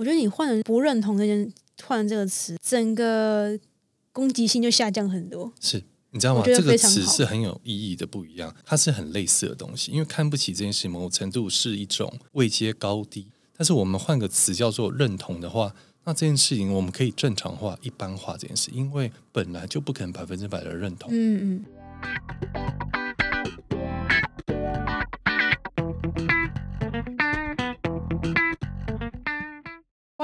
我觉得你换了不认同这件换了这个词，整个攻击性就下降很多。是你知道吗？这个词是很有意义的，不一样，它是很类似的东西。因为看不起这件事，某种程度是一种位阶高低。但是我们换个词叫做认同的话，那这件事情我们可以正常化、一般化这件事，因为本来就不可能百分之百的认同。嗯嗯。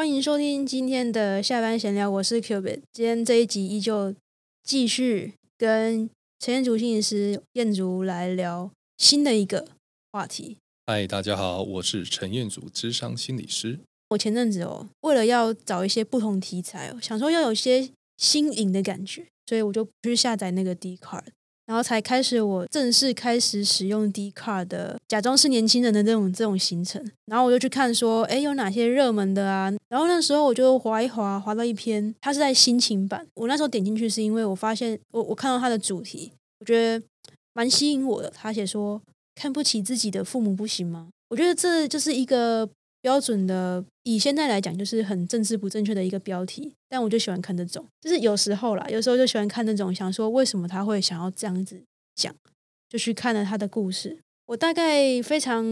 欢迎收听今天的下班闲聊，我是 Cubit。今天这一集依旧继续跟陈彦竹心理师彦竹来聊新的一个话题。嗨，大家好，我是陈彦祖，智商心理师。我前阵子哦，为了要找一些不同题材哦，想说要有一些新颖的感觉，所以我就去下载那个 D card，然后才开始我正式开始使用 D car 的假装是年轻人的这种这种行程。然后我就去看说，哎，有哪些热门的啊？然后那时候我就划一划，划到一篇，它是在心情版。我那时候点进去是因为我发现我我看到它的主题，我觉得蛮吸引我的。他写说，看不起自己的父母不行吗？我觉得这就是一个标准的，以现在来讲，就是很政治不正确的一个标题。但我就喜欢看这种，就是有时候啦，有时候就喜欢看那种，想说为什么他会想要这样子讲，就去看了他的故事。我大概非常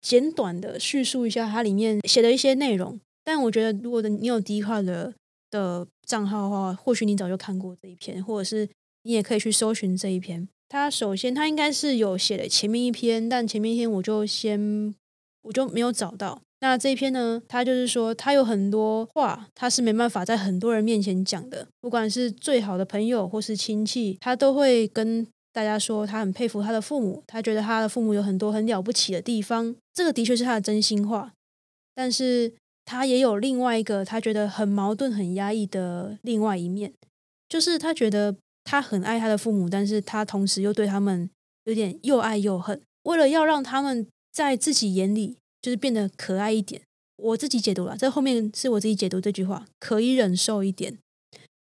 简短的叙述一下它里面写的一些内容。但我觉得，如果你有 D 卡的的账号的话，或许你早就看过这一篇，或者是你也可以去搜寻这一篇。他首先，他应该是有写的前面一篇，但前面一篇我就先我就没有找到。那这一篇呢，他就是说，他有很多话，他是没办法在很多人面前讲的，不管是最好的朋友或是亲戚，他都会跟大家说，他很佩服他的父母，他觉得他的父母有很多很了不起的地方。这个的确是他的真心话，但是他也有另外一个他觉得很矛盾、很压抑的另外一面，就是他觉得。他很爱他的父母，但是他同时又对他们有点又爱又恨。为了要让他们在自己眼里就是变得可爱一点，我自己解读了，这后面是我自己解读这句话，可以忍受一点。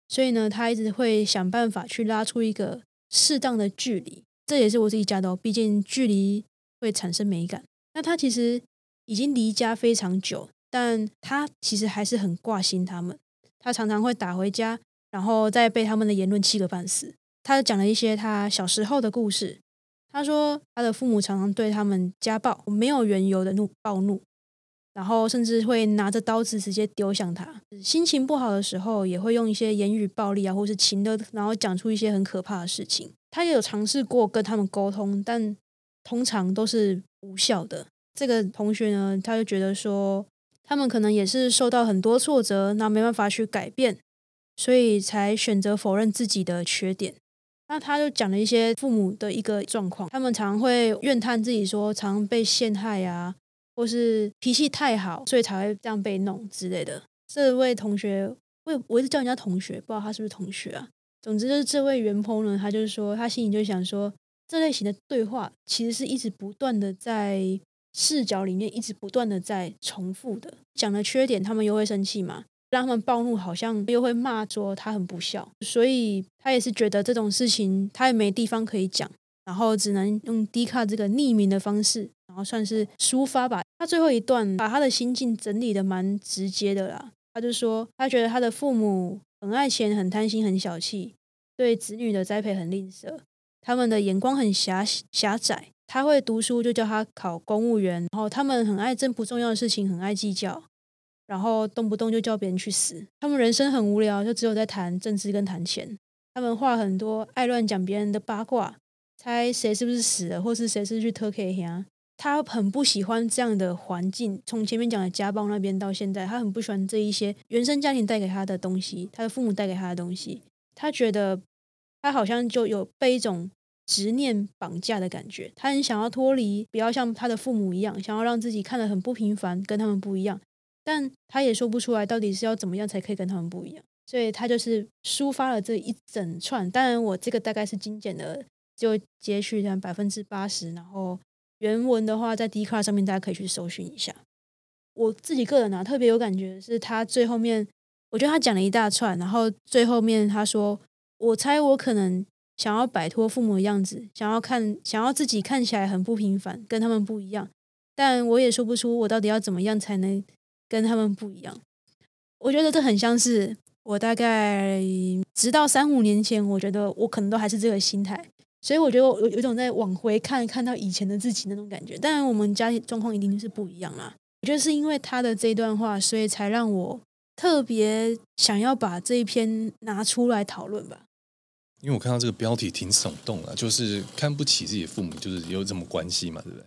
所以呢，他一直会想办法去拉出一个适当的距离，这也是我自己加的哦。毕竟距离会产生美感。那他其实已经离家非常久，但他其实还是很挂心他们。他常常会打回家。然后再被他们的言论气个半死。他讲了一些他小时候的故事。他说他的父母常常对他们家暴，没有缘由的怒暴怒，然后甚至会拿着刀子直接丢向他。心情不好的时候，也会用一些言语暴力啊，或是情的，然后讲出一些很可怕的事情。他也有尝试过跟他们沟通，但通常都是无效的。这个同学呢，他就觉得说，他们可能也是受到很多挫折，那没办法去改变。所以才选择否认自己的缺点。那他就讲了一些父母的一个状况，他们常会怨叹自己说常被陷害啊，或是脾气太好，所以才会这样被弄之类的。这位同学，我我一直叫人家同学，不知道他是不是同学啊。总之就是这位袁鹏呢，他就是说他心里就想说，这类型的对话其实是一直不断的在视角里面一直不断的在重复的，讲了缺点，他们又会生气嘛。让他们暴怒，好像又会骂说他很不孝，所以他也是觉得这种事情他也没地方可以讲，然后只能用低卡这个匿名的方式，然后算是抒发吧。他最后一段把他的心境整理的蛮直接的啦，他就说他觉得他的父母很爱钱、很贪心、很小气，对子女的栽培很吝啬，他们的眼光很狭狭窄。他会读书就叫他考公务员，然后他们很爱争不重要的事情，很爱计较。然后动不动就叫别人去死，他们人生很无聊，就只有在谈政治跟谈钱。他们话很多，爱乱讲别人的八卦，猜谁是不是死了，或是谁是去偷 K 呀。他很不喜欢这样的环境，从前面讲的家暴那边到现在，他很不喜欢这一些原生家庭带给他的东西，他的父母带给他的东西。他觉得他好像就有被一种执念绑架的感觉，他很想要脱离，不要像他的父母一样，想要让自己看得很不平凡，跟他们不一样。但他也说不出来到底是要怎么样才可以跟他们不一样，所以他就是抒发了这一整串。当然，我这个大概是精简的，就截取这样百分之八十，然后原文的话在 d c a r 上面大家可以去搜寻一下。我自己个人啊，特别有感觉是他最后面，我觉得他讲了一大串，然后最后面他说：“我猜我可能想要摆脱父母的样子，想要看，想要自己看起来很不平凡，跟他们不一样，但我也说不出我到底要怎么样才能。”跟他们不一样，我觉得这很像是我大概直到三五年前，我觉得我可能都还是这个心态，所以我觉得我有有种在往回看，看到以前的自己那种感觉。当然，我们家庭状况一定是不一样啦。我觉得是因为他的这段话，所以才让我特别想要把这一篇拿出来讨论吧。因为我看到这个标题挺耸动的，就是看不起自己父母，就是有什么关系嘛，对不对？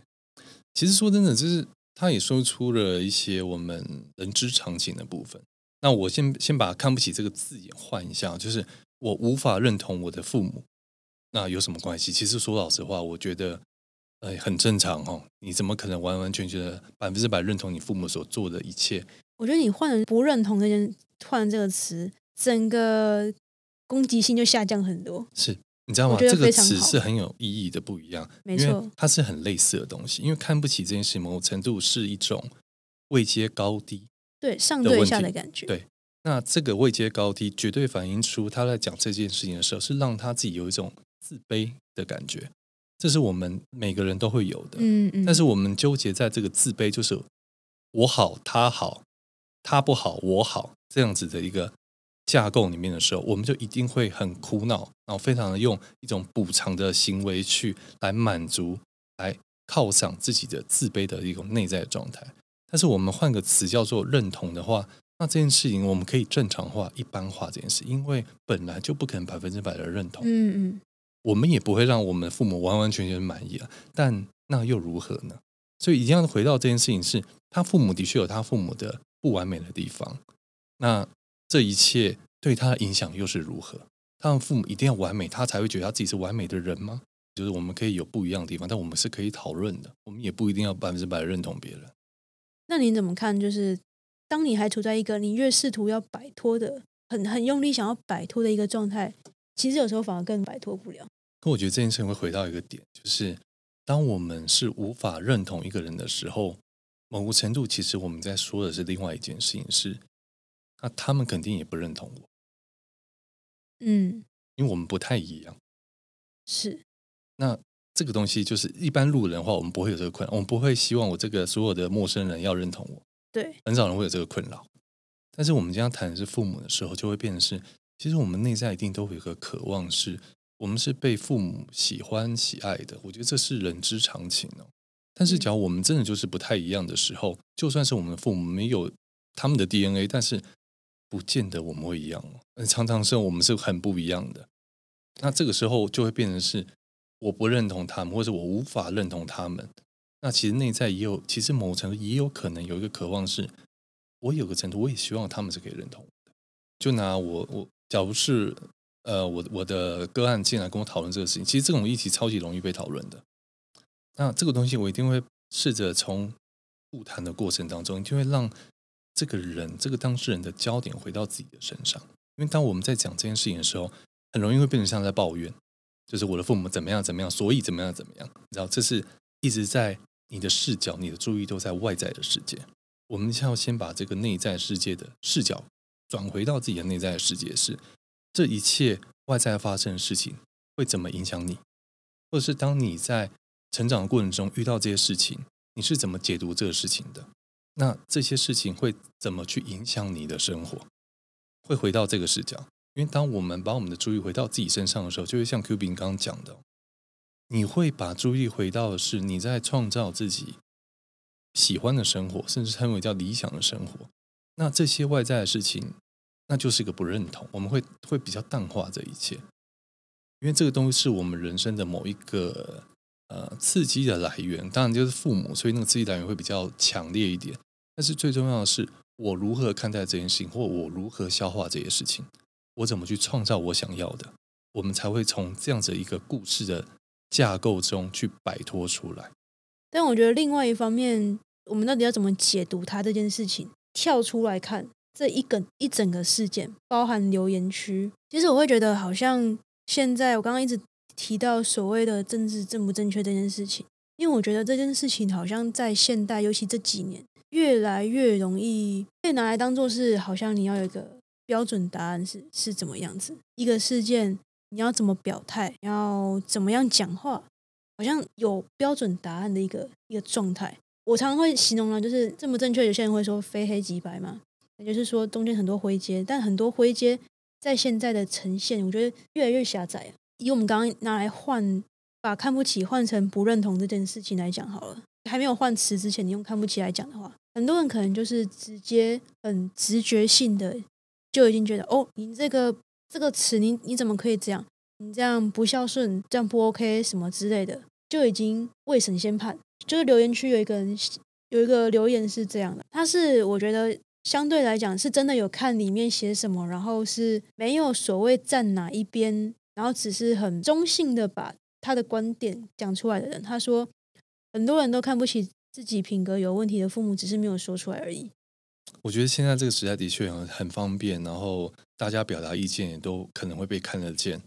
其实说真的，就是他也说出了一些我们人之常情的部分。那我先先把“看不起”这个字眼换一下，就是我无法认同我的父母，那有什么关系？其实说老实话，我觉得呃很正常哦。你怎么可能完完全全的百分之百认同你父母所做的一切？我觉得你换了不认同这件换这个词，整个攻击性就下降很多。是。你知道吗？这个词是很有意义的，不一样。没错，它是很类似的东西。因为看不起这件事，某种程度是一种位阶高低，对上对下的感觉。对，那这个位阶高低，绝对反映出他在讲这件事情的时候，是让他自己有一种自卑的感觉。这是我们每个人都会有的。嗯嗯。但是我们纠结在这个自卑，就是我好，他好，他不好，我好，这样子的一个。架构里面的时候，我们就一定会很苦恼，然后非常的用一种补偿的行为去来满足，来犒赏自己的自卑的一种内在状态。但是我们换个词叫做认同的话，那这件事情我们可以正常化、一般化这件事，因为本来就不可能百分之百的认同。嗯嗯，我们也不会让我们父母完完全全满意啊。但那又如何呢？所以一定要回到这件事情，是他父母的确有他父母的不完美的地方。那这一切对他的影响又是如何？他的父母一定要完美，他才会觉得他自己是完美的人吗？就是我们可以有不一样的地方，但我们是可以讨论的。我们也不一定要百分之百认同别人。那你怎么看？就是当你还处在一个你越试图要摆脱的、很很用力想要摆脱的一个状态，其实有时候反而更摆脱不了。可我觉得这件事情会回到一个点，就是当我们是无法认同一个人的时候，某个程度其实我们在说的是另外一件事情是。那他们肯定也不认同我，嗯，因为我们不太一样。是，那这个东西就是一般路人的话，我们不会有这个困扰，我们不会希望我这个所有的陌生人要认同我。对，很少人会有这个困扰。但是我们今天谈的是父母的时候，就会变成是，其实我们内在一定都会有个渴望，是我们是被父母喜欢、喜爱的。我觉得这是人之常情哦。但是，假如我们真的就是不太一样的时候，就算是我们的父母没有他们的 DNA，但是不见得我们会一样哦，常常是我们是很不一样的。那这个时候就会变成是我不认同他们，或者我无法认同他们。那其实内在也有，其实某程度也有可能有一个渴望，是我有个程度，我也希望他们是可以认同。就拿我我，假如是呃，我我的个案进来跟我讨论这个事情，其实这种议题超级容易被讨论的。那这个东西我一定会试着从不谈的过程当中，就会让。这个人，这个当事人的焦点回到自己的身上，因为当我们在讲这件事情的时候，很容易会变成像在抱怨，就是我的父母怎么样怎么样，所以怎么样怎么样。你知道，这是一直在你的视角、你的注意都在外在的世界。我们要先把这个内在世界的视角转回到自己的内在的世界，是这一切外在发生的事情会怎么影响你，或者是当你在成长的过程中遇到这些事情，你是怎么解读这个事情的？那这些事情会怎么去影响你的生活？会回到这个视角，因为当我们把我们的注意回到自己身上的时候，就会像 Q 宾刚刚讲的，你会把注意回到的是你在创造自己喜欢的生活，甚至称为叫理想的生活。那这些外在的事情，那就是一个不认同，我们会会比较淡化这一切，因为这个东西是我们人生的某一个。呃，刺激的来源当然就是父母，所以那个刺激来源会比较强烈一点。但是最重要的是，我如何看待这件事情，或我如何消化这些事情，我怎么去创造我想要的，我们才会从这样子一个故事的架构中去摆脱出来。但我觉得另外一方面，我们到底要怎么解读它这件事情？跳出来看这一个一整个事件，包含留言区，其实我会觉得好像现在我刚刚一直。提到所谓的政治正不正确这件事情，因为我觉得这件事情好像在现代，尤其这几年，越来越容易被拿来当做是，好像你要有一个标准答案是是怎么样子一个事件，你要怎么表态，要怎么样讲话，好像有标准答案的一个一个状态。我常常会形容呢，就是正不正确，有些人会说非黑即白嘛。也就是说中间很多灰阶，但很多灰阶在现在的呈现，我觉得越来越狭窄。以我们刚刚拿来换，把看不起换成不认同这件事情来讲好了，还没有换词之前，你用看不起来讲的话，很多人可能就是直接很直觉性的就已经觉得，哦，你这个这个词，你你怎么可以这样？你这样不孝顺，这样不 OK 什么之类的，就已经未审先判。就是留言区有一个人有一个留言是这样的，他是我觉得相对来讲是真的有看里面写什么，然后是没有所谓站哪一边，然后只是很中性的把他的观点讲出来的人。他说很多人都看不起自己品格有问题的父母，只是没有说出来而已。我觉得现在这个时代的确很很方便，然后大家表达意见也都可能会被看得见。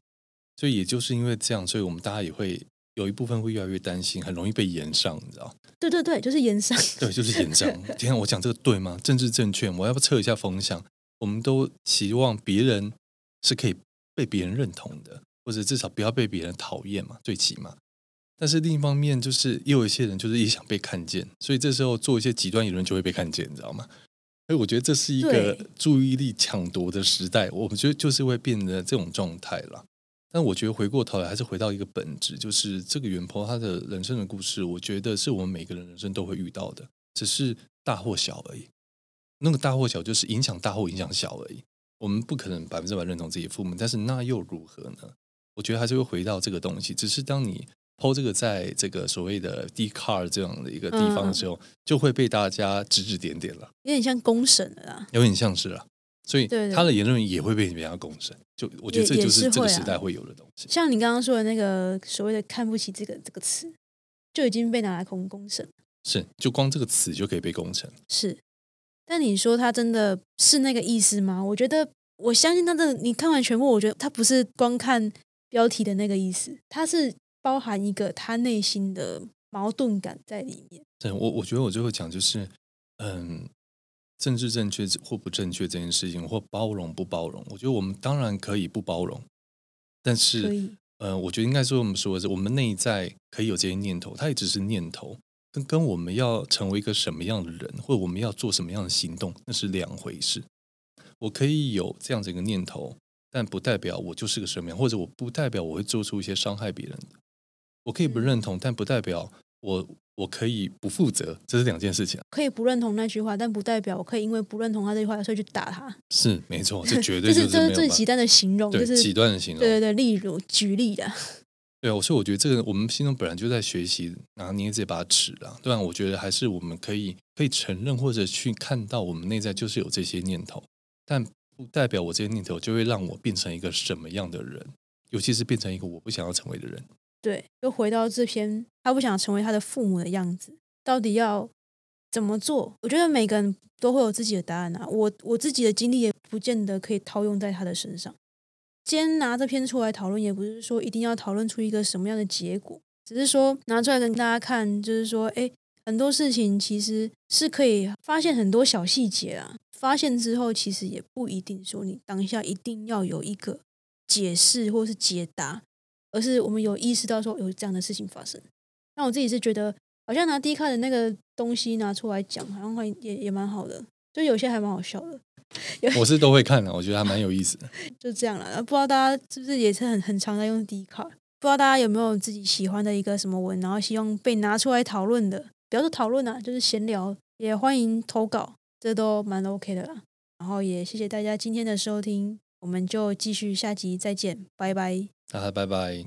所以也就是因为这样，所以我们大家也会有一部分会越来越担心，很容易被延上，你知道？对对对，就是延上。对，就是延上。今天我讲这个对吗？政治正确，我要不测一下风向？我们都希望别人是可以被别人认同的，或者至少不要被别人讨厌嘛，最起码。但是另一方面，就是也有一些人就是也想被看见，所以这时候做一些极端言论就会被看见，你知道吗？所以我觉得这是一个注意力抢夺的时代，我们觉得就是会变得这种状态了。但我觉得回过头来还是回到一个本质，就是这个袁坡他的人生的故事，我觉得是我们每个人人生都会遇到的，只是大或小而已。那个大或小就是影响大或影响小而已。我们不可能百分之百认同自己父母，但是那又如何呢？我觉得还是会回到这个东西。只是当你抛这个在这个所谓的 D car 这样的一个地方的时候，就会被大家指指点点了，有点像公审了啦，有点像是了。所以他的言论也会被人家公审，就我觉得这就是这个时代会有的东西。像你刚刚说的那个所谓的“看不起”这个这个词，就已经被拿来公公审。是，就光这个词就可以被公审。是，但你说他真的是那个意思吗？我觉得，我相信他的。你看完全部，我觉得他不是光看标题的那个意思，他是包含一个他内心的矛盾感在里面。对，我我觉得我最后讲就是，嗯。政治正确或不正确这件事情，或包容不包容，我觉得我们当然可以不包容，但是，呃，我觉得应该说我们说的是，我们内在可以有这些念头，它也只是念头，跟跟我们要成为一个什么样的人，或者我们要做什么样的行动，那是两回事。我可以有这样子一个念头，但不代表我就是个什么样，或者我不代表我会做出一些伤害别人的。我可以不认同，但不代表我。我可以不负责，这是两件事情。可以不认同那句话，但不代表我可以因为不认同他这句话，所以去打他。是没错，这绝 对就是这是最极端的形容，就是极端的形容。对对对，例如举例的。对啊，所以我觉得这个我们心中本来就在学习拿捏这把尺啊。对啊，我觉得还是我们可以可以承认或者去看到我们内在就是有这些念头，但不代表我这些念头就会让我变成一个什么样的人，尤其是变成一个我不想要成为的人。对，又回到这篇，他不想成为他的父母的样子。到底要怎么做？我觉得每个人都会有自己的答案啊。我我自己的经历也不见得可以套用在他的身上。今天拿这篇出来讨论，也不是说一定要讨论出一个什么样的结果，只是说拿出来跟大家看，就是说，哎，很多事情其实是可以发现很多小细节啊。发现之后，其实也不一定说你当下一定要有一个解释或是解答，而是我们有意识到说有这样的事情发生。那我自己是觉得。好像拿低卡的那个东西拿出来讲，好像会也也蛮好的，就有些还蛮好笑的。我是都会看的，我觉得还蛮有意思的。就这样了，不知道大家是不是也是很很常在用低卡？不知道大家有没有自己喜欢的一个什么文，然后希望被拿出来讨论的？不要说讨论啊，就是闲聊，也欢迎投稿，这都蛮 OK 的啦。然后也谢谢大家今天的收听，我们就继续下集再见，拜拜。大家拜拜。